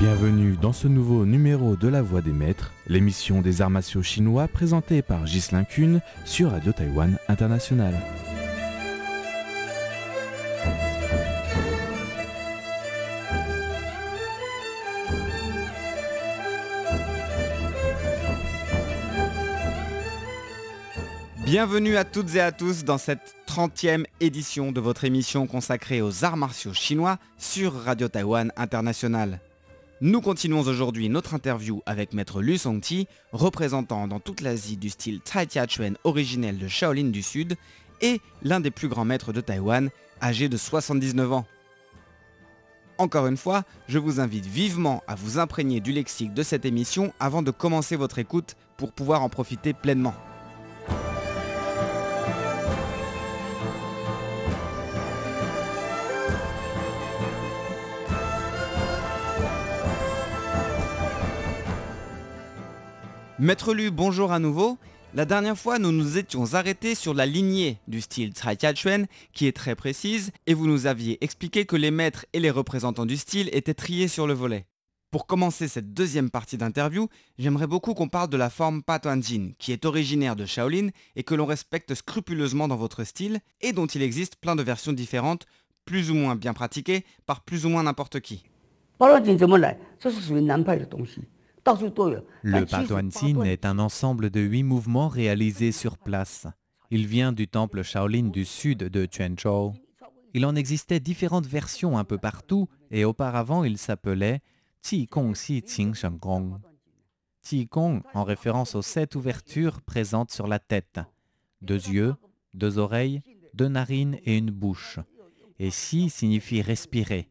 Bienvenue dans ce nouveau numéro de La Voix des Maîtres, l'émission des arts martiaux chinois présentée par Ghislain Kuhn sur Radio Taïwan International. Bienvenue à toutes et à tous dans cette 30e édition de votre émission consacrée aux arts martiaux chinois sur Radio Taïwan International. Nous continuons aujourd'hui notre interview avec maître Lu Songti, représentant dans toute l'Asie du style Tai Tia Chuan originel de Shaolin du Sud et l'un des plus grands maîtres de Taïwan, âgé de 79 ans. Encore une fois, je vous invite vivement à vous imprégner du lexique de cette émission avant de commencer votre écoute pour pouvoir en profiter pleinement. Maître Lu, bonjour à nouveau. La dernière fois, nous nous étions arrêtés sur la lignée du style Tsai qui est très précise, et vous nous aviez expliqué que les maîtres et les représentants du style étaient triés sur le volet. Pour commencer cette deuxième partie d'interview, j'aimerais beaucoup qu'on parle de la forme Patuanjin, qui est originaire de Shaolin et que l'on respecte scrupuleusement dans votre style, et dont il existe plein de versions différentes, plus ou moins bien pratiquées par plus ou moins n'importe qui. Le Patuanjin est un ensemble de huit mouvements réalisés sur place. Il vient du temple Shaolin du sud de Quanzhou. Il en existait différentes versions un peu partout et auparavant il s'appelait Qi Gong Si Qing Sheng Gong. Qi Gong en référence aux sept ouvertures présentes sur la tête. Deux yeux, deux oreilles, deux narines et une bouche. Et Si signifie respirer.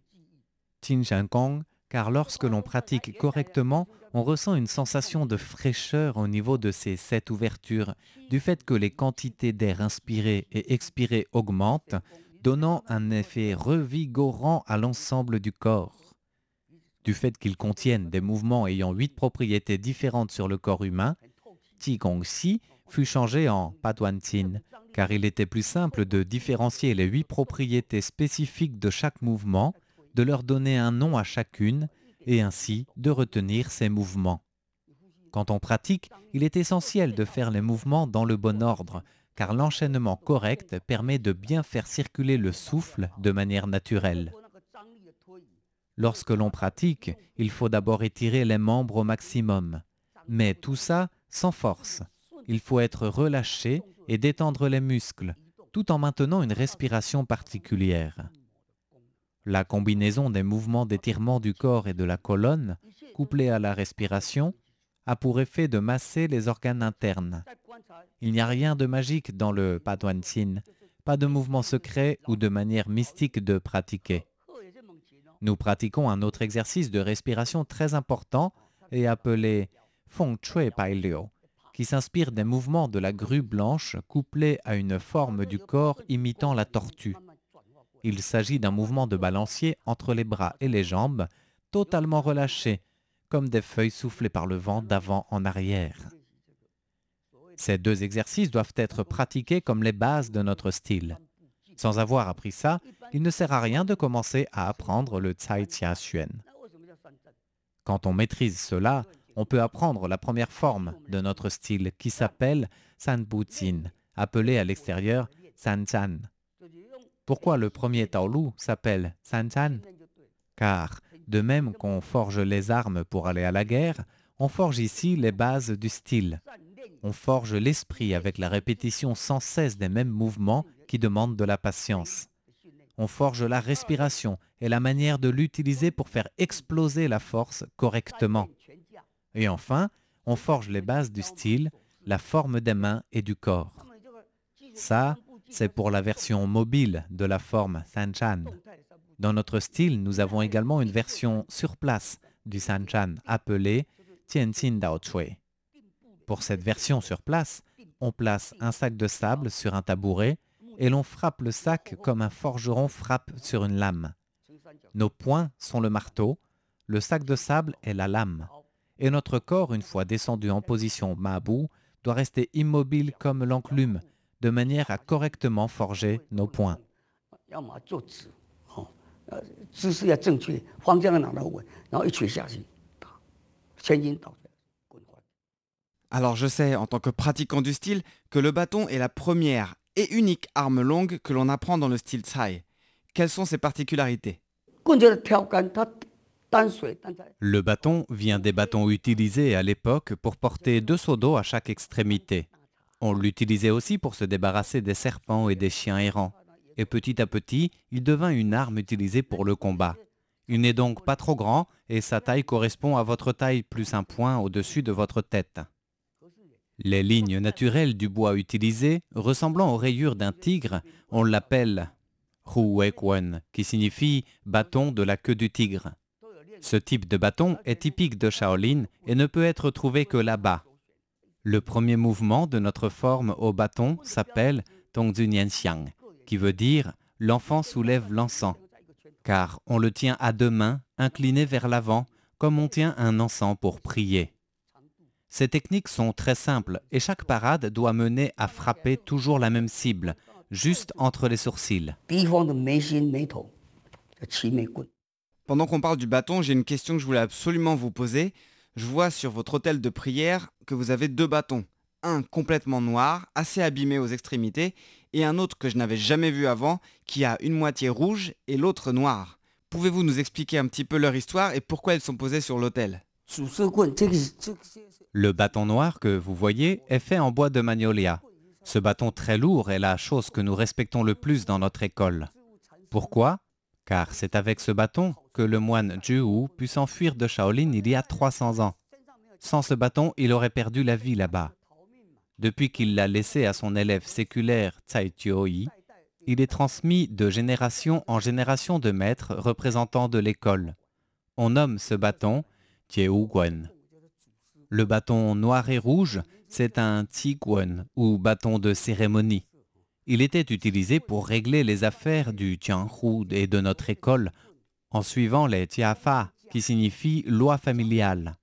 Qing Sheng Gong car lorsque l'on pratique correctement, on ressent une sensation de fraîcheur au niveau de ces sept ouvertures, du fait que les quantités d'air inspiré et expiré augmentent, donnant un effet revigorant à l'ensemble du corps. Du fait qu'ils contiennent des mouvements ayant huit propriétés différentes sur le corps humain, Qigong Si fut changé en Paduantin, car il était plus simple de différencier les huit propriétés spécifiques de chaque mouvement, de leur donner un nom à chacune et ainsi de retenir ces mouvements. Quand on pratique, il est essentiel de faire les mouvements dans le bon ordre, car l'enchaînement correct permet de bien faire circuler le souffle de manière naturelle. Lorsque l'on pratique, il faut d'abord étirer les membres au maximum, mais tout ça sans force. Il faut être relâché et détendre les muscles, tout en maintenant une respiration particulière. La combinaison des mouvements d'étirement du corps et de la colonne, couplée à la respiration, a pour effet de masser les organes internes. Il n'y a rien de magique dans le Sin, pas de mouvement secret ou de manière mystique de pratiquer. Nous pratiquons un autre exercice de respiration très important et appelé Feng Chui Pai Liu, qui s'inspire des mouvements de la grue blanche couplés à une forme du corps imitant la tortue. Il s'agit d'un mouvement de balancier entre les bras et les jambes, totalement relâchés, comme des feuilles soufflées par le vent d'avant en arrière. Ces deux exercices doivent être pratiqués comme les bases de notre style. Sans avoir appris ça, il ne sert à rien de commencer à apprendre le Tsai Tia Xuan. Quand on maîtrise cela, on peut apprendre la première forme de notre style qui s'appelle San Jin, appelé à l'extérieur San Chan. Pourquoi le premier Taolu s'appelle Sanchan Car, de même qu'on forge les armes pour aller à la guerre, on forge ici les bases du style. On forge l'esprit avec la répétition sans cesse des mêmes mouvements qui demandent de la patience. On forge la respiration et la manière de l'utiliser pour faire exploser la force correctement. Et enfin, on forge les bases du style, la forme des mains et du corps. Ça, c'est pour la version mobile de la forme Sanchan. Dans notre style, nous avons également une version sur place du Sanchan appelée Tianqin Dao Chui. Pour cette version sur place, on place un sac de sable sur un tabouret et l'on frappe le sac comme un forgeron frappe sur une lame. Nos poings sont le marteau, le sac de sable est la lame. Et notre corps, une fois descendu en position Mabu, doit rester immobile comme l'enclume de manière à correctement forger nos points. Alors je sais, en tant que pratiquant du style, que le bâton est la première et unique arme longue que l'on apprend dans le style Tsai. Quelles sont ses particularités? Le bâton vient des bâtons utilisés à l'époque pour porter deux seaux d'eau à chaque extrémité. On l'utilisait aussi pour se débarrasser des serpents et des chiens errants. Et petit à petit, il devint une arme utilisée pour le combat. Il n'est donc pas trop grand et sa taille correspond à votre taille plus un point au-dessus de votre tête. Les lignes naturelles du bois utilisé, ressemblant aux rayures d'un tigre, on l'appelle Huekwen, qui signifie bâton de la queue du tigre. Ce type de bâton est typique de Shaolin et ne peut être trouvé que là-bas. Le premier mouvement de notre forme au bâton s'appelle Tongzu Xiang, qui veut dire l'enfant soulève l'encens, car on le tient à deux mains, incliné vers l'avant, comme on tient un encens pour prier. Ces techniques sont très simples et chaque parade doit mener à frapper toujours la même cible, juste entre les sourcils. Pendant qu'on parle du bâton, j'ai une question que je voulais absolument vous poser. Je vois sur votre hôtel de prière que vous avez deux bâtons. Un complètement noir, assez abîmé aux extrémités, et un autre que je n'avais jamais vu avant, qui a une moitié rouge et l'autre noire. Pouvez-vous nous expliquer un petit peu leur histoire et pourquoi elles sont posées sur l'hôtel? Le bâton noir que vous voyez est fait en bois de magnolia. Ce bâton très lourd est la chose que nous respectons le plus dans notre école. Pourquoi? Car c'est avec ce bâton que le moine Zhu put s'enfuir de Shaolin il y a 300 ans. Sans ce bâton, il aurait perdu la vie là-bas. Depuis qu'il l'a laissé à son élève séculaire Tsai Yi, il est transmis de génération en génération de maîtres représentants de l'école. On nomme ce bâton Guen. Le bâton noir et rouge, c'est un Tiguan ou bâton de cérémonie. Il était utilisé pour régler les affaires du Tianhu et de notre école en suivant les Tiafa, qui signifie loi familiale.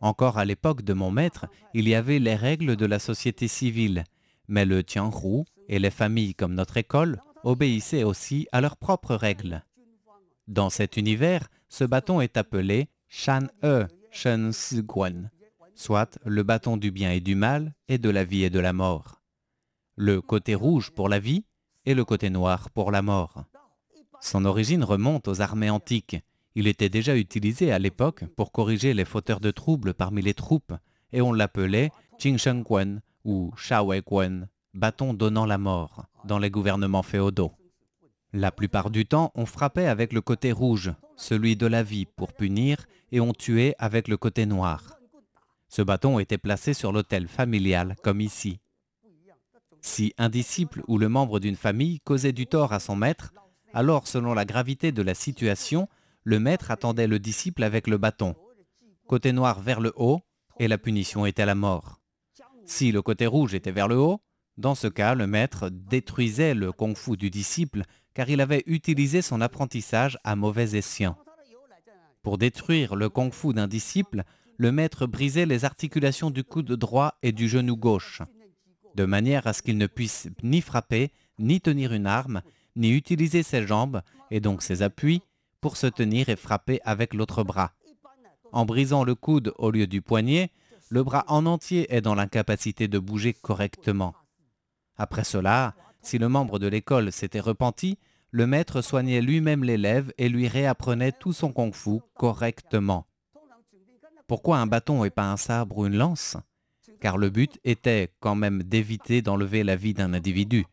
Encore à l'époque de mon maître, il y avait les règles de la société civile, mais le Tianhu et les familles comme notre école obéissaient aussi à leurs propres règles. Dans cet univers, ce bâton est appelé Shan-e, Shen Guan, soit le bâton du bien et du mal et de la vie et de la mort. Le côté rouge pour la vie et le côté noir pour la mort. Son origine remonte aux armées antiques. Il était déjà utilisé à l'époque pour corriger les fauteurs de troubles parmi les troupes et on l'appelait Qingshengguan ou Shaoguan, bâton donnant la mort, dans les gouvernements féodaux. La plupart du temps, on frappait avec le côté rouge, celui de la vie, pour punir, et on tuait avec le côté noir. Ce bâton était placé sur l'autel familial, comme ici. Si un disciple ou le membre d'une famille causait du tort à son maître, alors selon la gravité de la situation, le maître attendait le disciple avec le bâton, côté noir vers le haut, et la punition était la mort. Si le côté rouge était vers le haut, dans ce cas, le maître détruisait le kung-fu du disciple car il avait utilisé son apprentissage à mauvais escient. Pour détruire le kung-fu d'un disciple, le maître brisait les articulations du coude droit et du genou gauche, de manière à ce qu'il ne puisse ni frapper, ni tenir une arme, ni utiliser ses jambes, et donc ses appuis, pour se tenir et frapper avec l'autre bras. En brisant le coude au lieu du poignet, le bras en entier est dans l'incapacité de bouger correctement. Après cela, si le membre de l'école s'était repenti, le maître soignait lui-même l'élève et lui réapprenait tout son kung-fu correctement. Pourquoi un bâton et pas un sabre ou une lance? Car le but était quand même d'éviter d'enlever la vie d'un individu.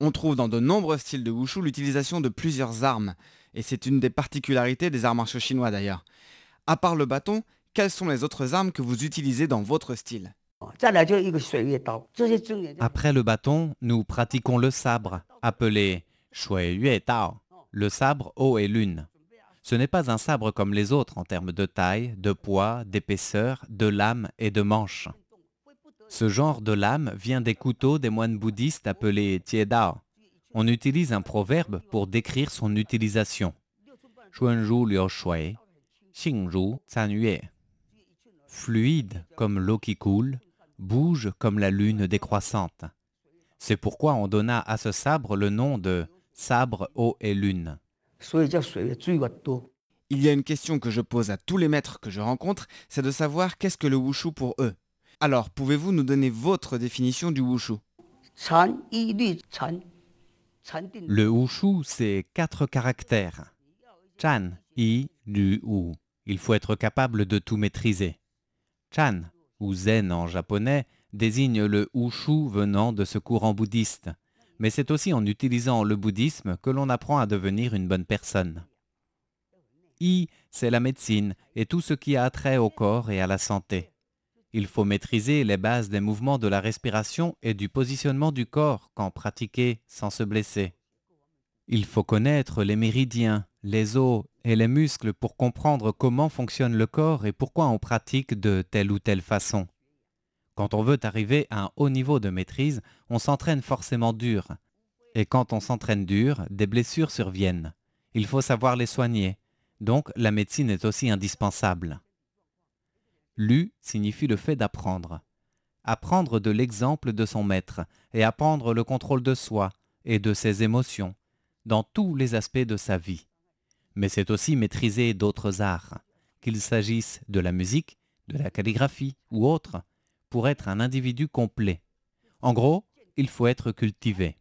On trouve dans de nombreux styles de wushu l'utilisation de plusieurs armes, et c'est une des particularités des arts martiaux chinois d'ailleurs. À part le bâton, quelles sont les autres armes que vous utilisez dans votre style? Après le bâton, nous pratiquons le sabre, appelé Shui Tao, le sabre eau et lune. Ce n'est pas un sabre comme les autres en termes de taille, de poids, d'épaisseur, de lame et de manche. Ce genre de lame vient des couteaux des moines bouddhistes appelés Dao. On utilise un proverbe pour décrire son utilisation. Fluide comme l'eau qui coule, bouge comme la lune décroissante. C'est pourquoi on donna à ce sabre le nom de sabre eau et lune. 所以叫水的水越多。 Il y a une question que je pose à tous les maîtres que je rencontre, c'est de savoir qu'est-ce que le wushu pour eux. Alors, pouvez-vous nous donner votre définition du wushu 禅一律禅，禅定 Le wushu, c'est quatre caractères. Chan, I, Lu, Wu. Il faut être capable de tout maîtriser. Chan, ou Zen en japonais, désigne le wushu venant de ce courant bouddhiste. Mais c'est aussi en utilisant le bouddhisme que l'on apprend à devenir une bonne personne. I, c'est la médecine et tout ce qui a trait au corps et à la santé. Il faut maîtriser les bases des mouvements de la respiration et du positionnement du corps quand pratiqué sans se blesser. Il faut connaître les méridiens, les os et les muscles pour comprendre comment fonctionne le corps et pourquoi on pratique de telle ou telle façon. Quand on veut arriver à un haut niveau de maîtrise, on s'entraîne forcément dur. Et quand on s'entraîne dur, des blessures surviennent. Il faut savoir les soigner. Donc la médecine est aussi indispensable. Lu signifie le fait d'apprendre. Apprendre de l'exemple de son maître et apprendre le contrôle de soi et de ses émotions dans tous les aspects de sa vie. Mais c'est aussi maîtriser d'autres arts, qu'il s'agisse de la musique, de la calligraphie ou autre, pour être un individu complet. En gros, il faut être cultivé.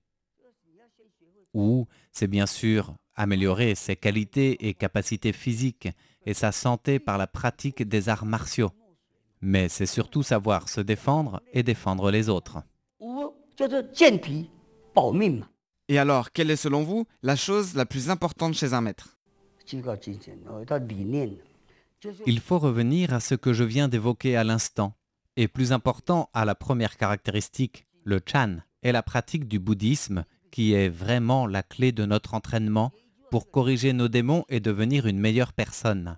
Ou c'est bien sûr améliorer ses qualités et capacités physiques et sa santé par la pratique des arts martiaux. Mais c'est surtout savoir se défendre et défendre les autres. Et alors, quelle est selon vous la chose la plus importante chez un maître? Il faut revenir à ce que je viens d'évoquer à l'instant, et plus important à la première caractéristique, le chan, et la pratique du bouddhisme, qui est vraiment la clé de notre entraînement pour corriger nos démons et devenir une meilleure personne.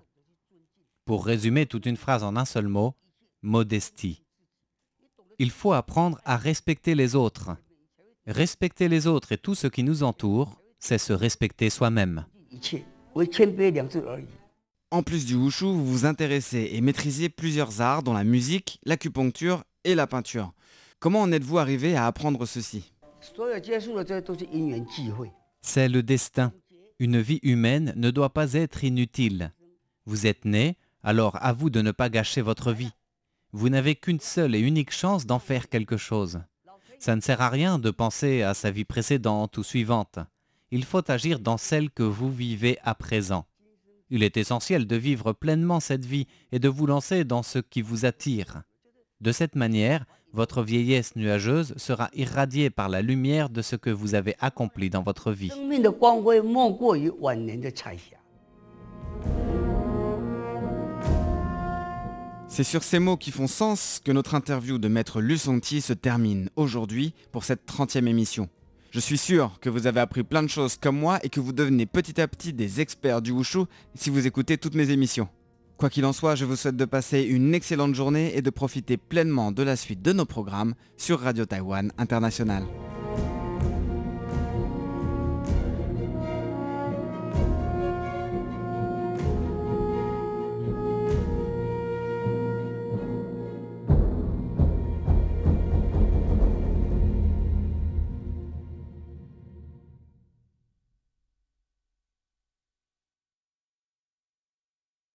Pour résumer toute une phrase en un seul mot, modestie. Il faut apprendre à respecter les autres. Respecter les autres et tout ce qui nous entoure, c'est se respecter soi-même. En plus du wushu, vous vous intéressez et maîtrisez plusieurs arts, dont la musique, l'acupuncture et la peinture. Comment en êtes-vous arrivé à apprendre ceci? C'est le destin. Une vie humaine ne doit pas être inutile. Vous êtes né, alors à vous de ne pas gâcher votre vie. Vous n'avez qu'une seule et unique chance d'en faire quelque chose. Ça ne sert à rien de penser à sa vie précédente ou suivante. Il faut agir dans celle que vous vivez à présent. Il est essentiel de vivre pleinement cette vie et de vous lancer dans ce qui vous attire. De cette manière, votre vieillesse nuageuse sera irradiée par la lumière de ce que vous avez accompli dans votre vie. C'est sur ces mots qui font sens que notre interview de Maître Lusonti se termine aujourd'hui pour cette 30e émission. Je suis sûr que vous avez appris plein de choses comme moi et que vous devenez petit à petit des experts du wushu si vous écoutez toutes mes émissions. Quoi qu'il en soit, je vous souhaite de passer une excellente journée et de profiter pleinement de la suite de nos programmes sur Radio Taïwan International.